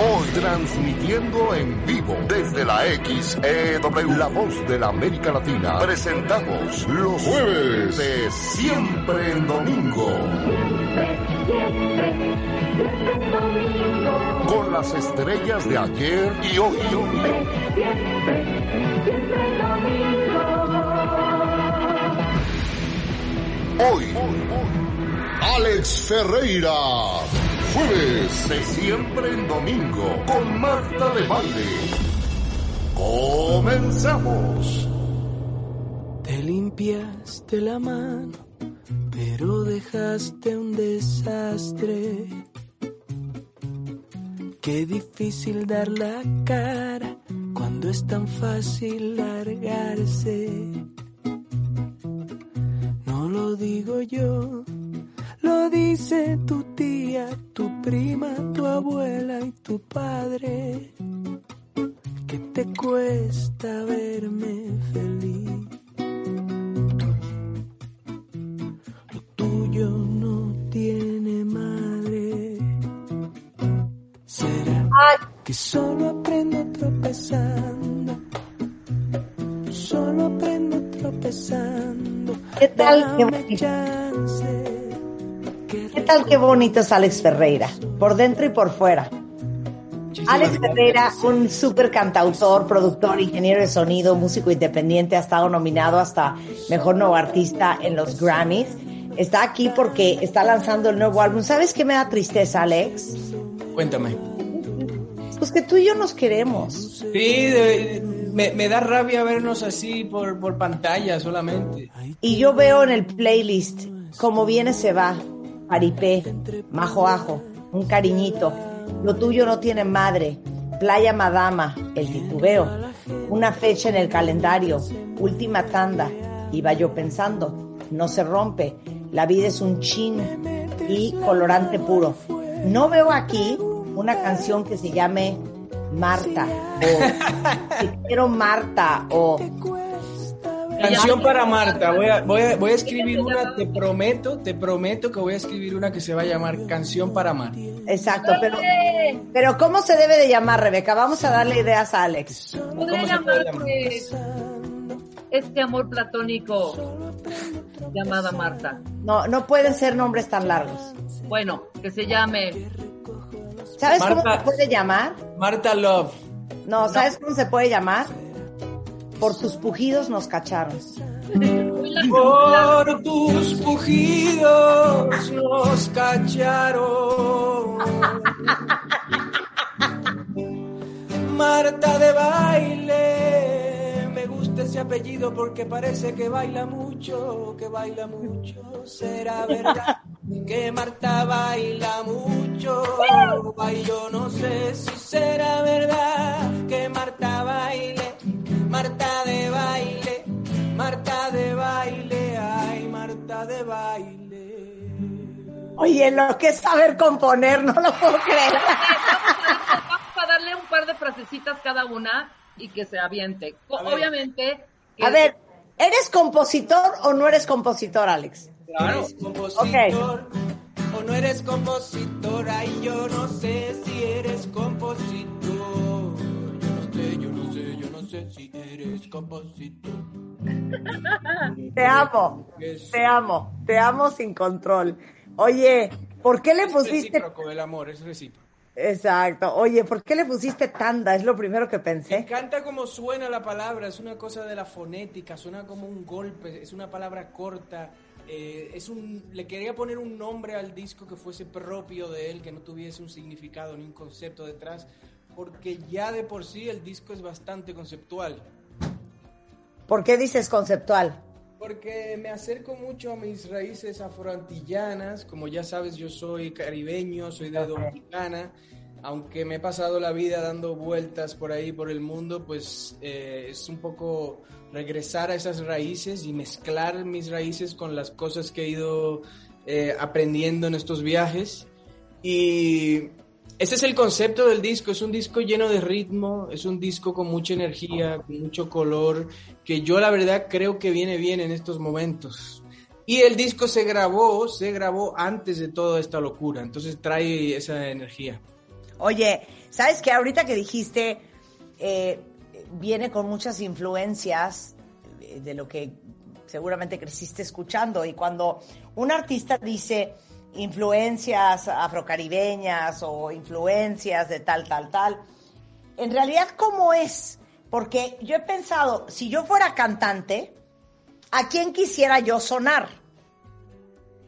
Hoy transmitiendo en vivo desde la XEW, la voz de la América Latina, presentamos los jueves de Siempre en Domingo. Con las estrellas de ayer y hoy. Hoy, Alex Ferreira. Jueves de siempre en domingo con Marta de Valle. Comenzamos. Te limpiaste la mano, pero dejaste un desastre. Qué difícil dar la cara cuando es tan fácil largarse. No lo digo yo, lo dice tu tía, tu prima, tu abuela y tu padre. Que te cuesta verme feliz. Lo tuyo no tiene madre. Será que solo aprendo tropezando. Solo aprendo tropezando. ¿Qué tal? Dame chance. ¿Qué tal qué bonito es Alex Ferreira? Por dentro y por fuera. Alex Ferreira, un super cantautor, productor, ingeniero de sonido, músico independiente, ha estado nominado hasta Mejor Nuevo Artista en los Grammys. Está aquí porque está lanzando el nuevo álbum. ¿Sabes qué me da tristeza, Alex? Cuéntame. Pues que tú y yo nos queremos. Sí, de- me, me da rabia vernos así por, por pantalla solamente. Y yo veo en el playlist como viene se va, paripé, majo ajo, un cariñito, lo tuyo no tiene madre, playa madama, el titubeo, una fecha en el calendario, última tanda, iba yo pensando, no se rompe, la vida es un chin y colorante puro. No veo aquí una canción que se llame Marta o Te quiero Marta o Canción para Marta. Voy a, voy, a, voy a escribir una, te prometo, te prometo que voy a escribir una que se va a llamar Canción para Marta. Exacto, pero, pero ¿cómo se debe de llamar, Rebeca? Vamos a darle ideas a Alex. Podría ¿Cómo se puede llamarse este amor platónico llamada Marta. No, no pueden ser nombres tan largos. Bueno, que se llame ¿Sabes cómo se puede llamar? Marta Love. No, ¿sabes cómo se puede llamar? Por tus pujidos nos cacharon. Por tus pujidos nos cacharon. Marta de baile, me gusta ese apellido porque parece que baila mucho, que baila mucho. Será verdad que Marta baila mucho. Yo no sé si será Oye, lo que es saber componer, no lo puedo creer. Vamos a darle un par de frasecitas cada una y que se aviente. A ver. Obviamente. que- A ver, ¿eres compositor o no eres compositor, Alex? Claro. ¿Eres compositor o no eres compositor? Ay, yo no sé si eres compositor. Yo no sé, yo no sé, yo no sé si eres compositor. Te amo, te amo, te amo sin control. Oye, ¿por qué le Es pusiste recíproco el amor, es recíproco. Exacto. Oye, ¿por qué le pusiste tanda? Es lo primero que Me pensé. encanta cómo suena la palabra, es una cosa de la fonética, suena como un golpe, es una palabra corta. eh, es un, le quería poner un nombre al disco que fuese propio de él, que no tuviese un significado ni un concepto detrás, porque ya de por sí el disco es bastante conceptual. ¿Por qué dices conceptual? Porque me acerco mucho a mis raíces afroantillanas, como ya sabes yo soy caribeño, soy de Dominicana, aunque me he pasado la vida dando vueltas por ahí, por el mundo, pues eh, es un poco regresar a esas raíces y mezclar mis raíces con las cosas que he ido eh, aprendiendo en estos viajes. Y ese es el concepto del disco, es un disco lleno de ritmo, es un disco con mucha energía, con mucho color, que yo la verdad creo que viene bien en estos momentos. Y el disco se grabó, se grabó antes de toda esta locura, entonces trae esa energía. Oye, ¿sabes qué? Ahorita que dijiste, eh, viene con muchas influencias de lo que seguramente creciste escuchando. Y cuando un artista dice influencias afrocaribeñas o influencias de tal, tal, tal, en realidad, ¿cómo es? Porque yo he pensado, si yo fuera cantante, ¿a quién quisiera yo sonar?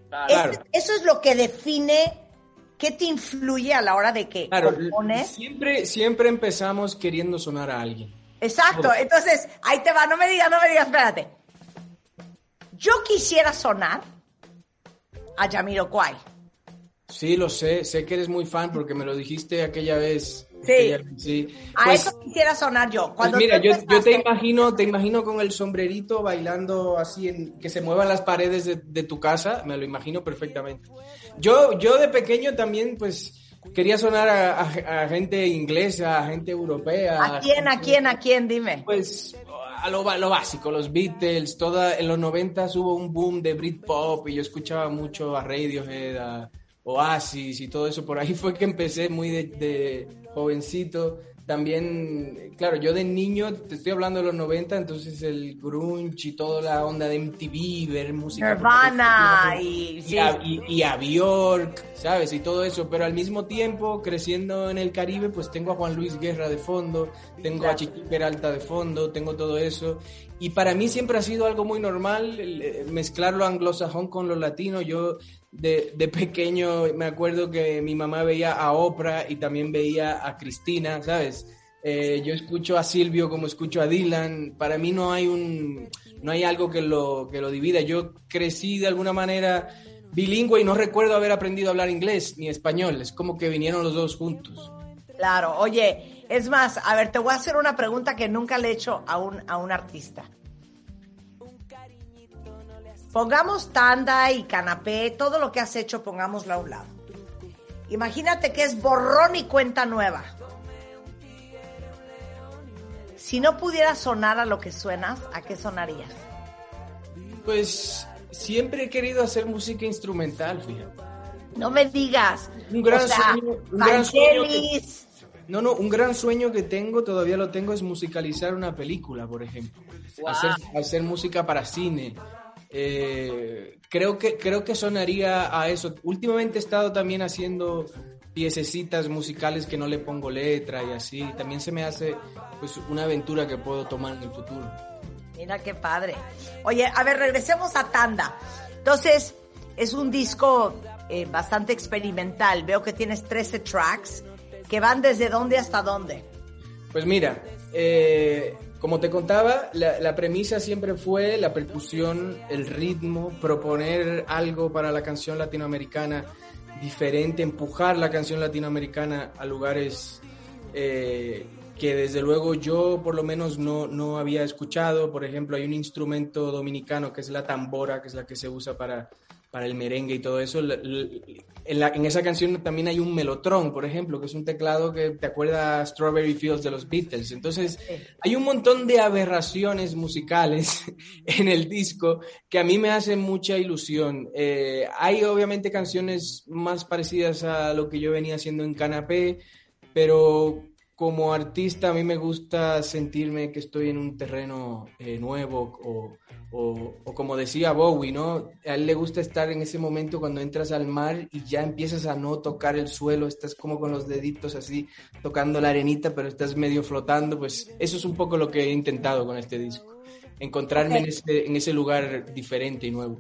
Claro. Es- eso es lo que define qué te influye a la hora de que Claro, compones. siempre, siempre empezamos queriendo sonar a alguien. Exacto, entonces ahí te va, no me digas, no me digas, espérate. Yo quisiera sonar a Jamiroquai. Sí, lo sé, sé que eres muy fan porque me lo dijiste aquella vez. Sí. aquella- sí. A Pues- eso quisiera sonar yo. Pues Cuando mira, yo, yo te imagino, te imagino con el sombrerito bailando así, en, que se muevan las paredes de, de tu casa, me lo imagino perfectamente. Yo, yo de pequeño también, pues, quería sonar a, a- a gente inglesa, a gente europea. ¿A quién, a gente- quién, a quién? Dime. Pues a lo, lo básico, los Beatles, toda, en los 90 hubo un boom de Britpop y yo escuchaba mucho a Radiohead, a Oasis y todo eso. Por ahí fue que empecé muy de, de jovencito. También, claro, yo de niño, te estoy hablando de los 90, entonces el grunge y toda la onda de MTV, ver música. Nirvana y... y sí. a, y- y a Bjork, ¿sabes? Y todo eso, pero al mismo tiempo, creciendo en el Caribe, pues tengo a Juan Luis Guerra de fondo, tengo a Chiqui Peralta de fondo, tengo todo eso. Y para mí siempre ha sido algo muy normal eh, mezclar lo anglosajón con lo latino. Yo de, de pequeño me acuerdo que mi mamá veía a Oprah y también veía a Cristina, ¿sabes? Eh, yo escucho a Silvio como escucho a Dylan. Para mí no hay un no hay algo que lo que lo divida. Yo crecí de alguna manera bilingüe y no recuerdo haber aprendido a hablar inglés ni español. Es como que vinieron los dos juntos. Claro, oye, es más, a ver, te voy a hacer una pregunta que nunca le he hecho a un, a un artista. Pongamos tanda y canapé, todo lo que has hecho, pongámoslo a un lado. Imagínate que es borrón y cuenta nueva. Si no pudieras sonar a lo que suenas, ¿a qué sonarías? Pues siempre he querido hacer música instrumental, fíjate. No me digas. Un gran o sea, sueño, un gran sueño que- Vangelis. No, no, un gran sueño que tengo, todavía lo tengo, es musicalizar una película, por ejemplo. Hacer, hacer música para cine. Eh, creo, que, creo que sonaría a eso. Últimamente he estado también haciendo piececitas musicales que no le pongo letra y así. También se me hace pues una aventura que puedo tomar en el futuro. Mira qué padre. Oye, a ver, regresemos a Tanda. Entonces, es un disco eh, bastante experimental. Veo que tienes 13 tracks que van desde dónde hasta dónde. Pues mira, eh, como te contaba, la, premisa siempre fue la percusión, el ritmo, proponer algo para la canción latinoamericana diferente, empujar la canción latinoamericana a lugares eh, que desde luego yo por lo menos no, no había escuchado. Por ejemplo, hay un instrumento dominicano que es la tambora, que es la que se usa para, para el merengue y todo eso. En, la- en esa canción también hay un melotrón, por ejemplo, que es un teclado que te acuerda a Strawberry Fields de los Beatles. Entonces, hay un montón de aberraciones musicales en el disco que a mí me hacen mucha ilusión. Eh, hay obviamente canciones más parecidas a lo que yo venía haciendo en Canapé, pero como artista a mí me gusta sentirme que estoy en un terreno eh, nuevo o, o- o como decía Bowie, ¿no? A él le gusta estar en ese momento cuando entras al mar y ya empiezas a no tocar el suelo, estás como con los deditos así tocando la arenita, pero estás medio flotando, pues eso es un poco lo que he intentado con este disco, encontrarme en, ese, en ese lugar diferente y nuevo.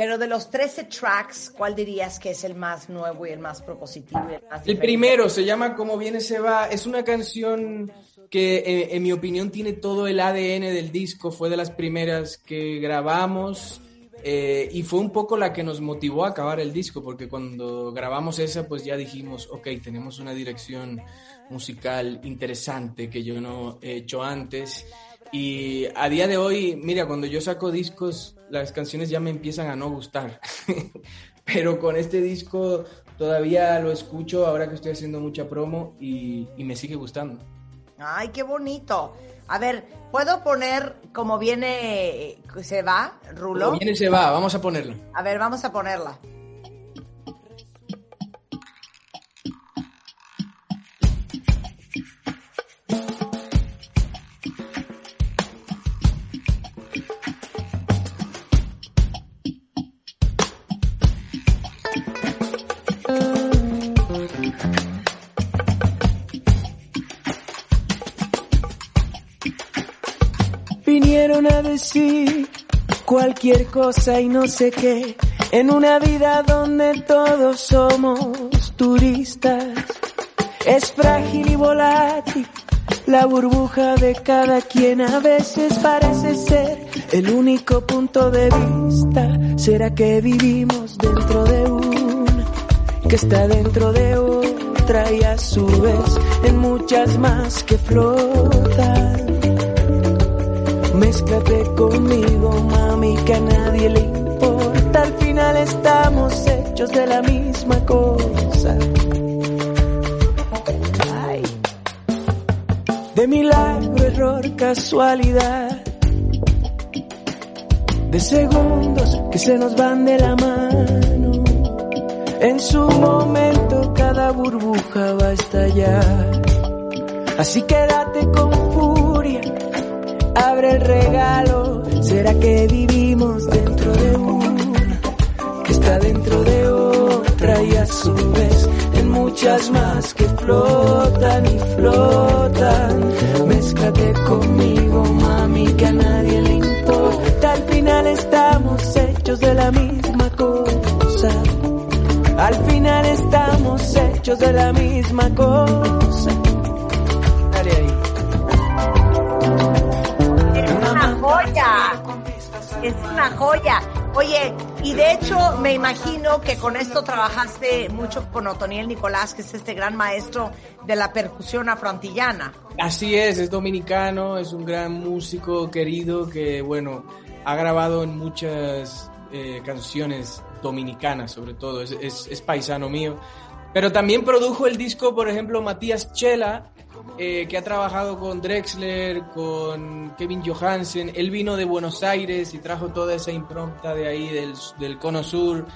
Pero de los 13 tracks, ¿cuál dirías que es el más nuevo y el más propositivo? y el más El primero se llama Como viene se va. Es una canción que eh, en mi opinión tiene todo el ADN del disco. Fue de las primeras que grabamos eh, y fue un poco la que nos motivó a acabar el disco porque cuando grabamos esa pues ya dijimos, ok, tenemos una dirección musical interesante que yo no he hecho antes. Y a día de hoy, mira, cuando yo saco discos, las canciones ya me empiezan a no gustar. Pero con este disco todavía lo escucho ahora que estoy haciendo mucha promo y, y me sigue gustando. Ay, qué bonito. A ver, ¿puedo poner como viene, eh, se va, Rulo? Como viene se va, vamos a ponerlo. A ver, vamos a ponerla. Decir cualquier cosa y no sé qué, en una vida donde todos somos turistas. Es frágil y volátil la burbuja de cada quien a veces parece ser el único punto de vista. ¿Será que vivimos dentro de una que está dentro de otra y a su vez en muchas más que flotan? Mézclate conmigo, mami, que a nadie le importa. Al final estamos hechos de la misma cosa. De milagro, error, casualidad. De segundos que se nos van de la mano. En su momento cada burbuja va a estallar. Así quédate con furia abre el regalo. ¿Será que vivimos dentro de una que está dentro de otra y a su vez en muchas más que flotan y flotan? Mézclate conmigo, mami, que a nadie le importa. Al final estamos hechos de la misma cosa. Al final estamos hechos de la misma cosa. Es una joya. Oye, y de hecho me imagino que con esto trabajaste mucho con Otoniel Nicolás, que es este gran maestro de la percusión afroantillana. Así es, es dominicano, es un gran músico querido que, bueno, ha grabado en muchas eh, canciones dominicanas, sobre todo, es, es- es paisano mío. Pero también produjo el disco, por ejemplo, Matías Chela, eh, que ha trabajado con Drexler, con Kevin Johansen. Él vino de Buenos Aires y trajo toda esa impronta de ahí, del, del Cono Sur.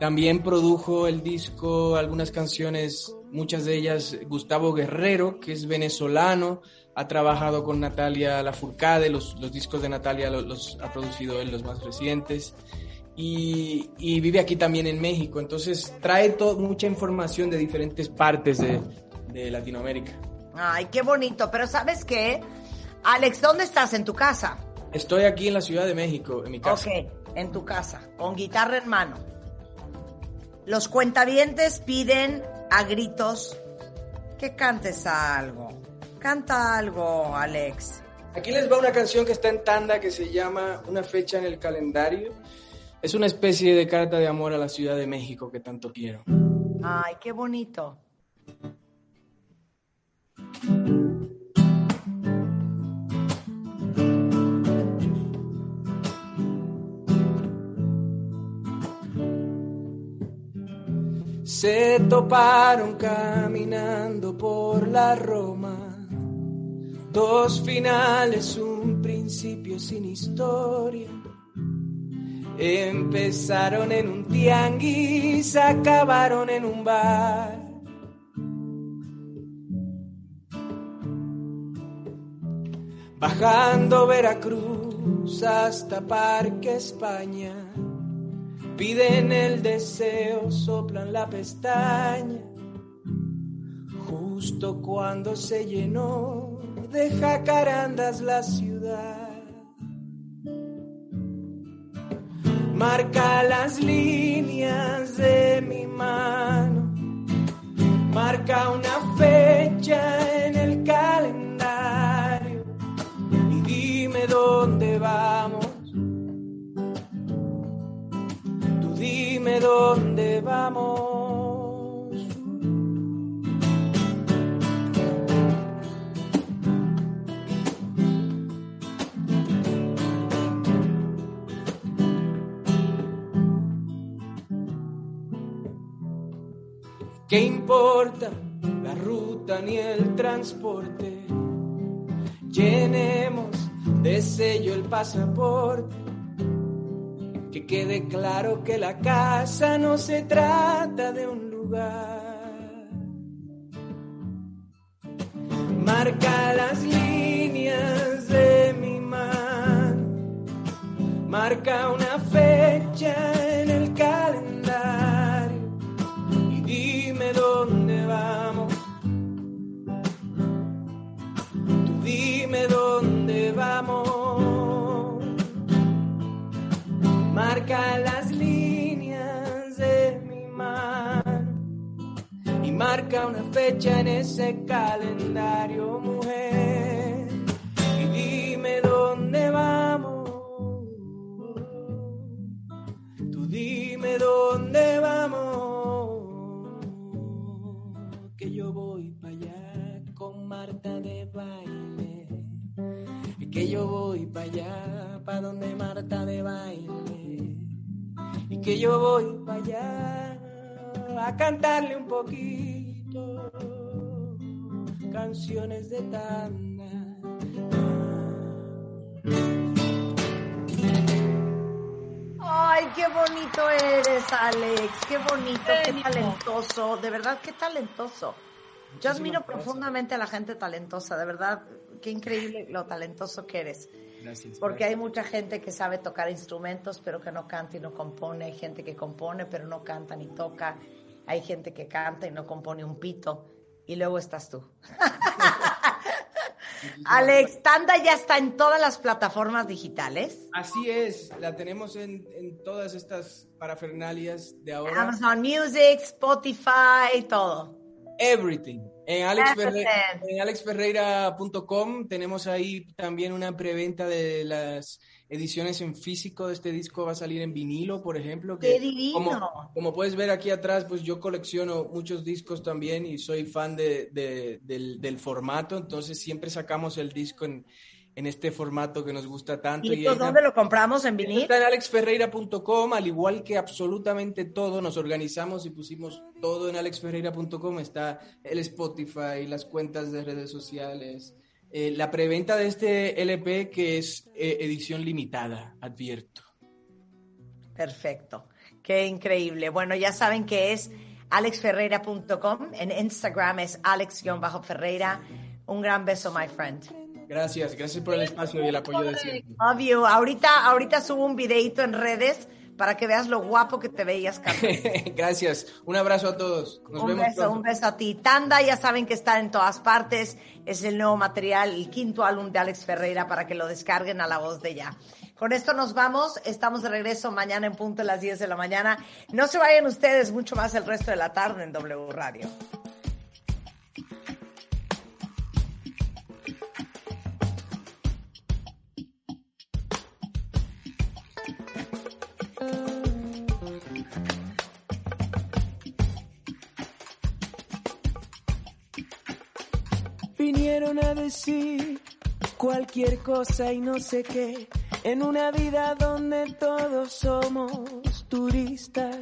También produjo el disco, algunas canciones, muchas de ellas Gustavo Guerrero, que es venezolano, ha trabajado con Natalia Lafourcade, los, los discos de Natalia los, los ha producido él, los más recientes, y, y vive aquí también en México, entonces trae mucha información de diferentes partes de, de Latinoamérica. Ay, qué bonito. Pero ¿sabes qué? Alex, ¿dónde estás? ¿En tu casa? Estoy aquí en la Ciudad de México, en mi casa. Ok, en tu casa, con guitarra en mano. Los cuentavientes piden a gritos que cantes algo. Canta algo, Alex. Aquí les va una canción que está en tanda que se llama Una fecha en el calendario. Es una especie de carta de amor a la Ciudad de México que tanto quiero. Ay, qué bonito. Se toparon caminando por la Roma. Dos finales, un principio sin historia. Empezaron en un tianguis, acabaron en un bar. Bajando Veracruz hasta Parque España. Piden el deseo, soplan la pestaña. Justo cuando se llenó de jacarandas la ciudad. Marca las líneas de mi mano. Marca una fecha ¿Qué importa la ruta ni el transporte? Llenemos de sello el pasaporte. Que quede claro que la casa no se trata de un lugar. Marca las líneas de mi mano. Marca una fecha marca una fecha en ese calendario, mujer. Y dime dónde vamos. Tú dime dónde vamos. Que yo voy para allá con Marta de baile. Que yo voy para allá, para donde Marta de baile. Y que yo voy para allá a cantarle un poquito canciones de tanda. Ay, qué bonito eres, Alex. Qué bonito, qué talentoso. De verdad, qué talentoso. Yo admiro profundamente a la gente talentosa, de verdad, qué increíble lo talentoso que eres. Gracias. Porque hay mucha gente que sabe tocar instrumentos, pero que no canta y no compone. Hay gente que compone, pero no canta ni toca. Hay gente que canta y no compone un pito. Y luego estás tú. Alex, Tanda ya está en todas las plataformas digitales. Así es, la tenemos en, en todas estas parafernalias de ahora. Amazon Music, Spotify, todo. Everything. En, Alex Everything. Ferre- en alexferreira.com tenemos ahí también una preventa de las ediciones en físico de este disco. Va a salir en vinilo, por ejemplo. que ¡Qué divino! Como, como puedes ver aquí atrás, pues yo colecciono muchos discos también y soy fan de, de- del, del formato. Entonces siempre sacamos el disco en, en este formato que nos gusta tanto. ¿Y y pues, dónde lo compramos? ¿En vinil? Está en alexferreira.com, al igual que absolutamente todo, nos organizamos y pusimos todo en alexferreira.com, está el Spotify, las cuentas de redes sociales, eh, la preventa de este LP que es eh, edición limitada, advierto. Perfecto. Qué increíble. Bueno, ya saben que es alexferreira.com. En Instagram es alex-ferreira. Un gran beso, my friend. Gracias, gracias por el espacio y el apoyo de siempre. You. Ahorita, ahorita subo un videito en redes para que veas lo guapo que te veías, Carlos. gracias, un abrazo a todos. Nos un vemos beso, pronto. un beso a ti. Tanda, ya saben que está en todas partes. Es el nuevo material, el quinto álbum de Alex Ferreira para que lo descarguen a la voz de ya. Con esto nos vamos. Estamos de regreso mañana en punto a las 10 de la mañana. No se vayan ustedes mucho más el resto de la tarde en W Radio. Vinieron a decir cualquier cosa y no sé qué, en una vida donde todos somos turistas.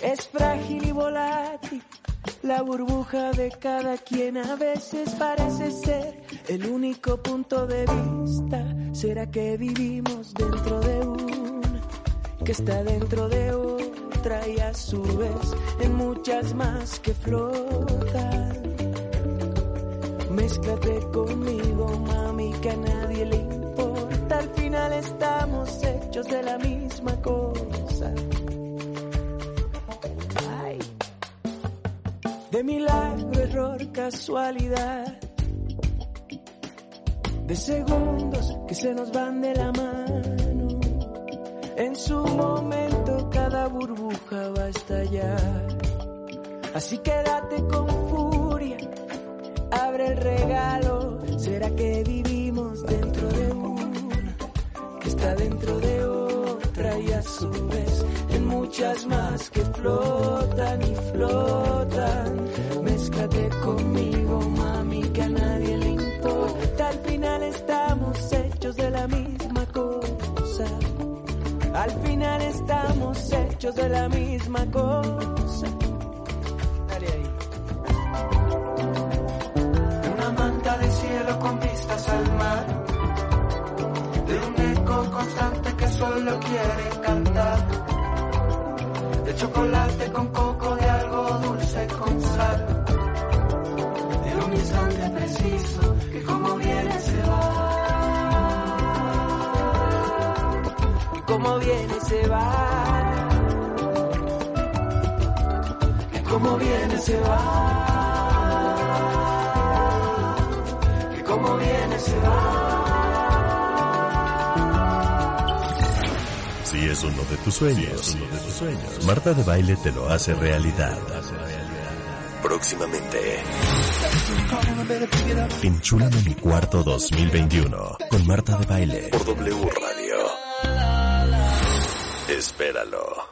Es frágil y volátil la burbuja de cada quien, a veces parece ser el único punto de vista. ¿Será que vivimos dentro de una que está dentro de otra y a su vez en muchas más que flotan? Mézclate conmigo, mami, que a nadie le importa. Al final estamos hechos de la misma cosa. Ay. De milagro, error, casualidad. De segundos que se nos van de la mano. En su momento cada burbuja va a estallar. Así quédate con furia abre el regalo. ¿Será que vivimos dentro de una que está dentro de otra y a su vez en muchas más que flotan y flotan? Mézclate conmigo, mami, que a nadie le importa. Al final estamos hechos de la misma cosa. Al final estamos hechos de la misma cosa. Constante que solo quiere cantar. De chocolate con coco, de algo dulce con sal. De un instante preciso que como viene se va. Que como viene se va. Que como viene se va. Que como viene se va. Si es uno de tus sueños, uno de tus sueños, Marta de Baile te lo hace realidad. Próximamente. Enchúlame mi cuarto 2021 con Marta de Baile por W Radio. Espéralo.